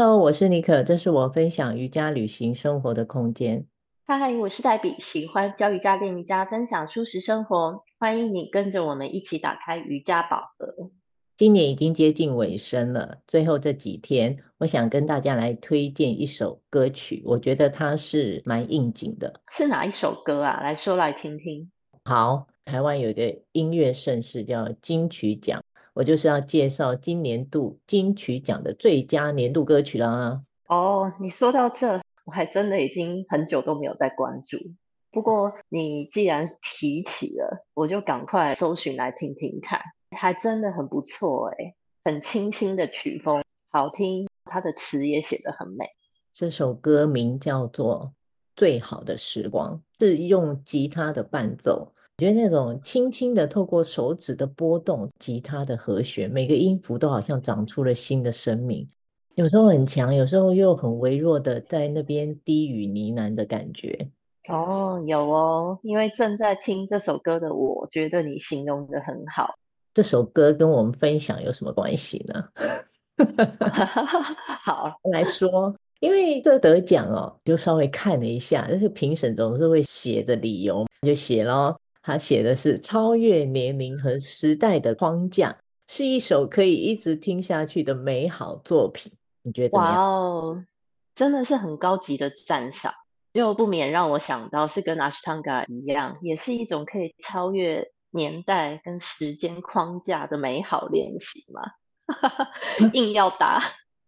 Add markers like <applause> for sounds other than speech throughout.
Hello，我是妮可，这是我分享瑜伽旅行生活的空间。嗨，我是黛比，喜欢教瑜伽、练瑜伽、分享舒适生活。欢迎你跟着我们一起打开瑜伽宝盒。今年已经接近尾声了，最后这几天，我想跟大家来推荐一首歌曲，我觉得它是蛮应景的。是哪一首歌啊？来说来听听。好，台湾有一个音乐盛事叫金曲奖。我就是要介绍今年度金曲奖的最佳年度歌曲啦。哦，你说到这，我还真的已经很久都没有在关注。不过你既然提起了，我就赶快搜寻来听听看，还真的很不错诶，很清新的曲风，好听，它的词也写得很美。这首歌名叫做《最好的时光》，是用吉他的伴奏。我觉得那种轻轻的透过手指的波动，吉他的和弦，每个音符都好像长出了新的生命。有时候很强，有时候又很微弱的在那边低语呢喃的感觉。哦，有哦，因为正在听这首歌的我，觉得你形容的很好。这首歌跟我们分享有什么关系呢？<laughs> 好，来说，因为这得奖哦，就稍微看了一下，那个评审总是会写着理由，就写咯。他写的是超越年龄和时代的框架，是一首可以一直听下去的美好作品。你觉得怎么样？哇哦，真的是很高级的赞赏，就不免让我想到是跟 Ashtanga 一样，也是一种可以超越年代跟时间框架的美好练习嘛。<laughs> 硬要答，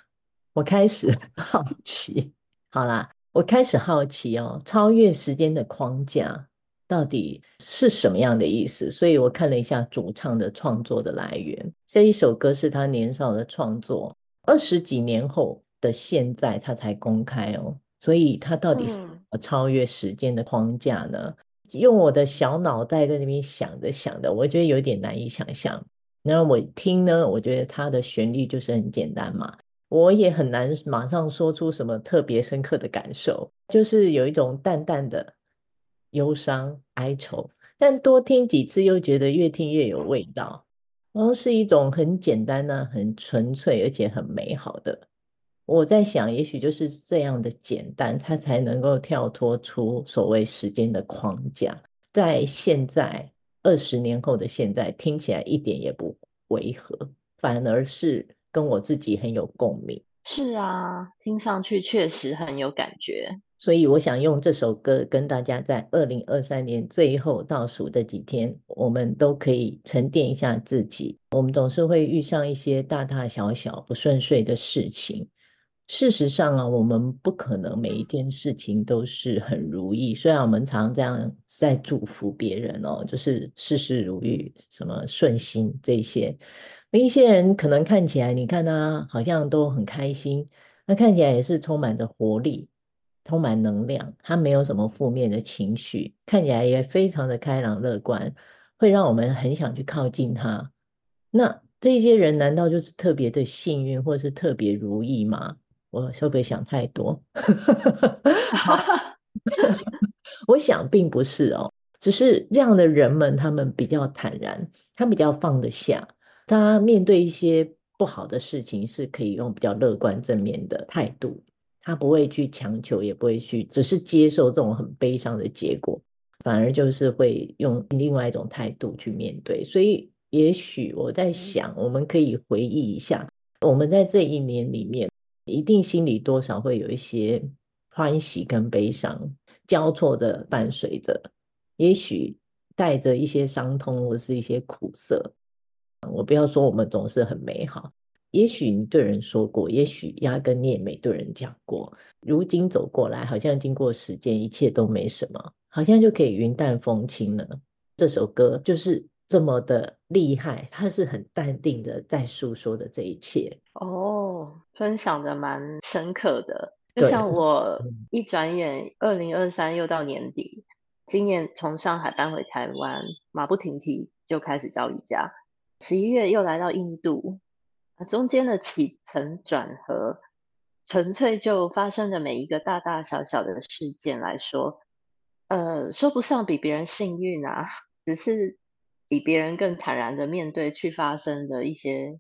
<laughs> 我开始 <laughs> 好奇。好啦，我开始好奇哦，超越时间的框架。到底是什么样的意思？所以我看了一下主唱的创作的来源，这一首歌是他年少的创作，二十几年后的现在他才公开哦。所以他到底是超越时间的框架呢？嗯、用我的小脑袋在那边想着想着，我觉得有点难以想象。那我听呢，我觉得它的旋律就是很简单嘛，我也很难马上说出什么特别深刻的感受，就是有一种淡淡的。忧伤、哀愁，但多听几次又觉得越听越有味道。然后是一种很简单呢、很纯粹而且很美好的。我在想，也许就是这样的简单，它才能够跳脱出所谓时间的框架，在现在二十年后的现在，听起来一点也不违和，反而是跟我自己很有共鸣。是啊，听上去确实很有感觉。所以我想用这首歌跟大家在二零二三年最后倒数的几天，我们都可以沉淀一下自己。我们总是会遇上一些大大小小不顺遂的事情。事实上啊，我们不可能每一件事情都是很如意。虽然我们常这样在祝福别人哦，就是事事如意、什么顺心这些。一些人可能看起来，你看他好像都很开心，那看起来也是充满着活力。充满能量，他没有什么负面的情绪，看起来也非常的开朗乐观，会让我们很想去靠近他。那这些人难道就是特别的幸运，或是特别如意吗？我会不会想太多？<laughs> 我想并不是哦，只是这样的人们，他们比较坦然，他比较放得下，他面对一些不好的事情，是可以用比较乐观正面的态度。他不会去强求，也不会去，只是接受这种很悲伤的结果，反而就是会用另外一种态度去面对。所以，也许我在想，我们可以回忆一下，我们在这一年里面，一定心里多少会有一些欢喜跟悲伤交错的伴随着，也许带着一些伤痛或是一些苦涩。我不要说我们总是很美好。也许你对人说过，也许压根你也没对人讲过。如今走过来，好像经过时间，一切都没什么，好像就可以云淡风轻了。这首歌就是这么的厉害，它是很淡定的在诉说的这一切。哦，分享的蛮深刻的。就像我一转眼，二零二三又到年底，今年从上海搬回台湾，马不停蹄就开始教瑜伽。十一月又来到印度。中间的起承转合，纯粹就发生的每一个大大小小的事件来说，呃，说不上比别人幸运啊，只是比别人更坦然的面对去发生的一些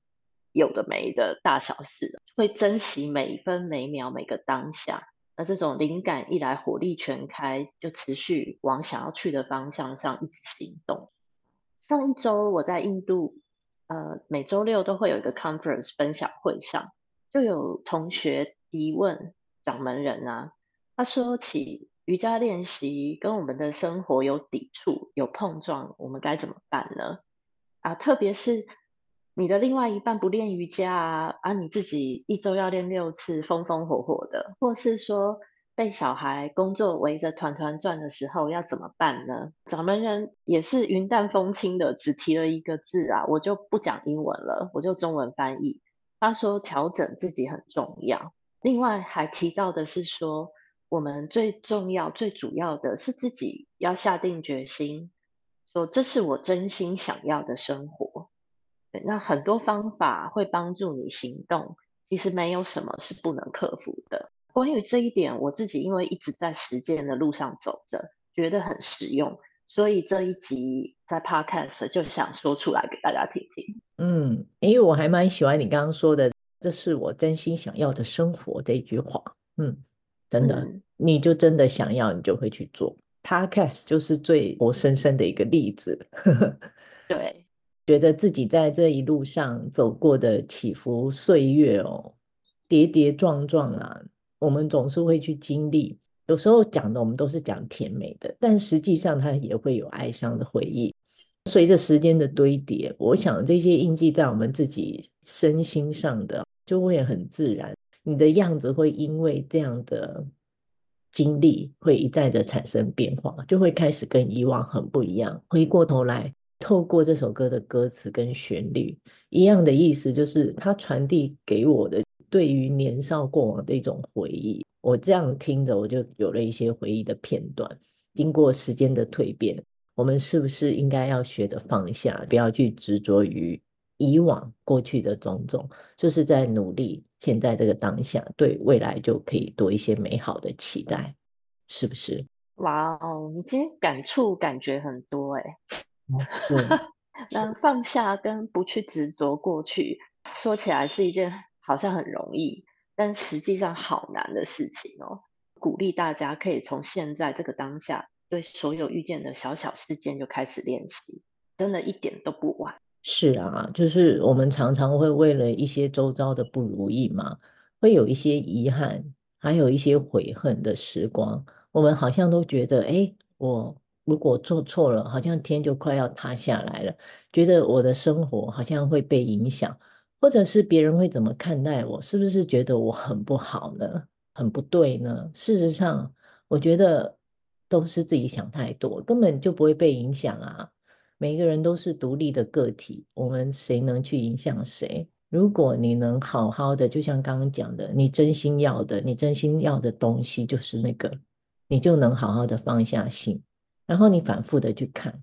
有的没的大小事，会珍惜每一分每秒每个当下。那这种灵感一来，火力全开，就持续往想要去的方向上一直行动。上一周我在印度，呃，每周六都会有一个 conference 分享会上，就有同学提问掌门人啊，他说起瑜伽练习跟我们的生活有抵触、有碰撞，我们该怎么办呢？啊，特别是。你的另外一半不练瑜伽啊，啊，你自己一周要练六次，风风火火的，或是说被小孩工作围着团团转的时候要怎么办呢？掌门人也是云淡风轻的，只提了一个字啊，我就不讲英文了，我就中文翻译。他说调整自己很重要，另外还提到的是说，我们最重要、最主要的是自己要下定决心，说这是我真心想要的生活。那很多方法会帮助你行动，其实没有什么是不能克服的。关于这一点，我自己因为一直在实践的路上走着，觉得很实用，所以这一集在 Podcast 就想说出来给大家听听。嗯，因为我还蛮喜欢你刚刚说的，这是我真心想要的生活这一句话。嗯，真的，嗯、你就真的想要，你就会去做。Podcast 就是最活生生的一个例子。<laughs> 对。觉得自己在这一路上走过的起伏岁月哦，跌跌撞撞啊，我们总是会去经历。有时候讲的我们都是讲甜美的，但实际上它也会有哀伤的回忆。随着时间的堆叠，我想这些印记在我们自己身心上的就会很自然。你的样子会因为这样的经历会一再的产生变化，就会开始跟以往很不一样。回过头来。透过这首歌的歌词跟旋律一样的意思，就是它传递给我的对于年少过往的一种回忆。我这样听着，我就有了一些回忆的片段。经过时间的蜕变，我们是不是应该要学着放下，不要去执着于以往过去的种种，就是在努力现在这个当下，对未来就可以多一些美好的期待，是不是？哇哦，你今天感触感觉很多哎。<laughs> 那放下跟不去执着过去，说起来是一件好像很容易，但实际上好难的事情哦。鼓励大家可以从现在这个当下，对所有遇见的小小事件就开始练习，真的一点都不晚。是啊，就是我们常常会为了一些周遭的不如意嘛，会有一些遗憾，还有一些悔恨的时光，我们好像都觉得，哎，我。如果做错了，好像天就快要塌下来了，觉得我的生活好像会被影响，或者是别人会怎么看待我？是不是觉得我很不好呢？很不对呢？事实上，我觉得都是自己想太多，根本就不会被影响啊。每个人都是独立的个体，我们谁能去影响谁？如果你能好好的，就像刚刚讲的，你真心要的，你真心要的东西就是那个，你就能好好的放下心。然后你反复的去看，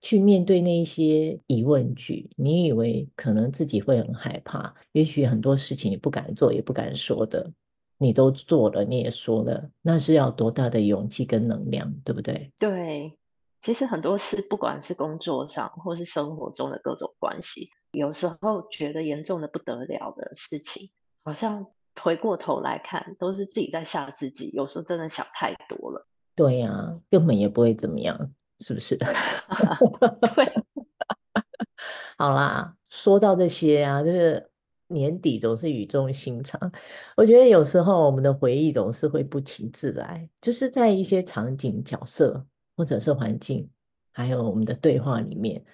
去面对那一些疑问句，你以为可能自己会很害怕，也许很多事情你不敢做，也不敢说的，你都做了，你也说了，那是要多大的勇气跟能量，对不对？对，其实很多事，不管是工作上或是生活中的各种关系，有时候觉得严重的不得了的事情，好像回过头来看，都是自己在吓自己，有时候真的想太多了。对呀、啊，根本也不会怎么样，是不是？<laughs> 对，<laughs> 好啦，说到这些啊，就是年底总是语重心长。我觉得有时候我们的回忆总是会不请自来，就是在一些场景、角色或者是环境，还有我们的对话里面，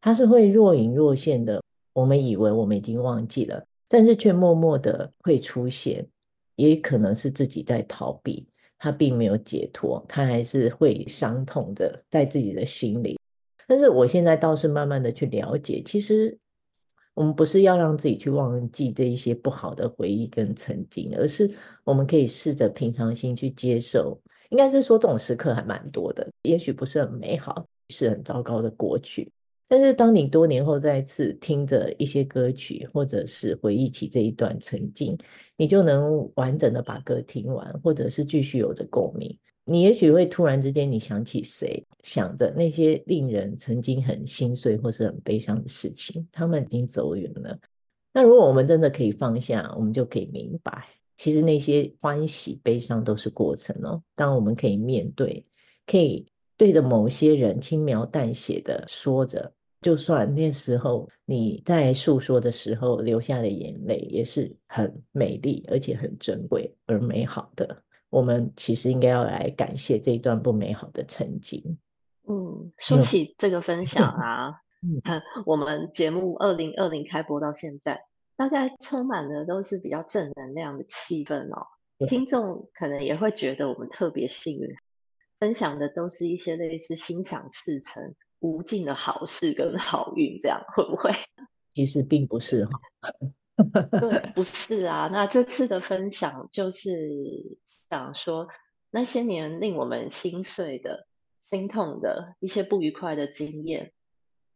它是会若隐若现的。我们以为我们已经忘记了，但是却默默的会出现，也可能是自己在逃避。他并没有解脱，他还是会伤痛的在自己的心里。但是我现在倒是慢慢的去了解，其实我们不是要让自己去忘记这一些不好的回忆跟曾经，而是我们可以试着平常心去接受。应该是说这种时刻还蛮多的，也许不是很美好，是很糟糕的过去。但是，当你多年后再次听着一些歌曲，或者是回忆起这一段曾经，你就能完整的把歌听完，或者是继续有着共鸣。你也许会突然之间，你想起谁，想着那些令人曾经很心碎或是很悲伤的事情，他们已经走远了。那如果我们真的可以放下，我们就可以明白，其实那些欢喜、悲伤都是过程哦。当我们可以面对，可以对着某些人轻描淡写的说着，就算那时候你在诉说的时候流下的眼泪也是很美丽，而且很珍贵而美好的。我们其实应该要来感谢这一段不美好的曾经。嗯，说起这个分享啊。<laughs> 嗯，<laughs> 我们节目二零二零开播到现在，大概充满了都是比较正能量的气氛哦。听众可能也会觉得我们特别幸运，分享的都是一些类似心想事成、无尽的好事跟好运，这样会不会？<laughs> 其实并不是哈。对，<laughs> 不是啊。那这次的分享就是想说，那些年令我们心碎的、心痛的一些不愉快的经验。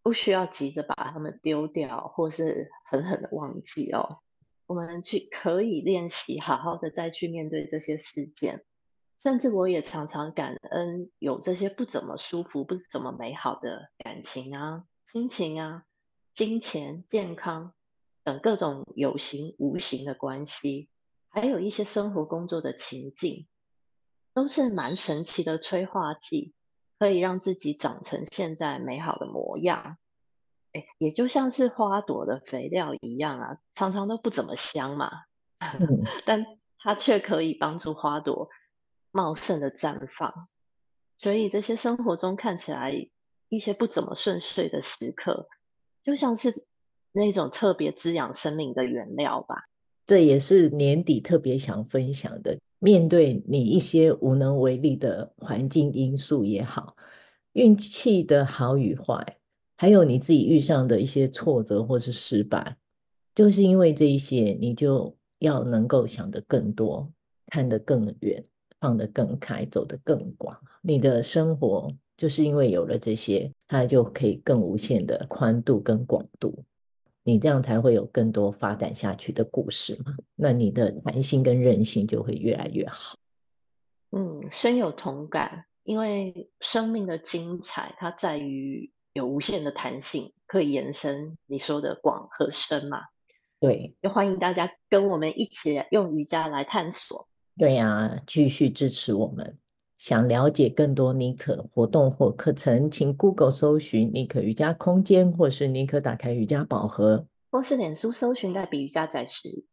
不需要急着把他们丢掉，或是狠狠的忘记哦。我们去可以练习，好好的再去面对这些事件。甚至我也常常感恩有这些不怎么舒服、不怎么美好的感情啊、亲情啊、金钱、健康等各种有形无形的关系，还有一些生活工作的情境，都是蛮神奇的催化剂。可以让自己长成现在美好的模样，哎，也就像是花朵的肥料一样啊，常常都不怎么香嘛，嗯、<laughs> 但它却可以帮助花朵茂盛的绽放。所以这些生活中看起来一些不怎么顺遂的时刻，就像是那种特别滋养生命的原料吧。这也是年底特别想分享的。面对你一些无能为力的环境因素也好，运气的好与坏，还有你自己遇上的一些挫折或是失败，就是因为这一些，你就要能够想得更多，看得更远，放得更开，走得更广。你的生活就是因为有了这些，它就可以更无限的宽度跟广度。你这样才会有更多发展下去的故事嘛？那你的弹性跟韧性就会越来越好。嗯，深有同感，因为生命的精彩，它在于有无限的弹性，可以延伸你说的广和深嘛？对，就欢迎大家跟我们一起用瑜伽来探索。对呀、啊，继续支持我们。想了解更多尼可活动或课程，请 Google 搜寻尼可瑜伽空间，或是尼可打开瑜伽宝盒，或是脸书搜寻黛比瑜伽在时。